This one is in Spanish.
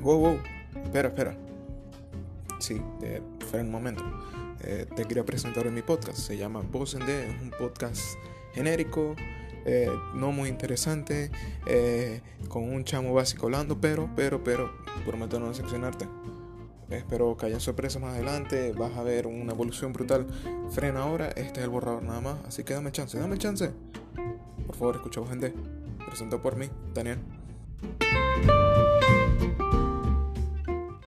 Wow, wow. Espera, espera. Sí, eh, espera un momento. Eh, te quería presentar en mi podcast. Se llama Voz en D. Es un podcast genérico, eh, no muy interesante, eh, con un chamo básico hablando, pero, pero, pero, prometo no decepcionarte. Espero que haya sorpresas más adelante. Vas a ver una evolución brutal. Frena ahora. Este es el borrador nada más. Así que dame chance, dame chance. Por favor, escucha Voz en D. Presentado por mí, Daniel.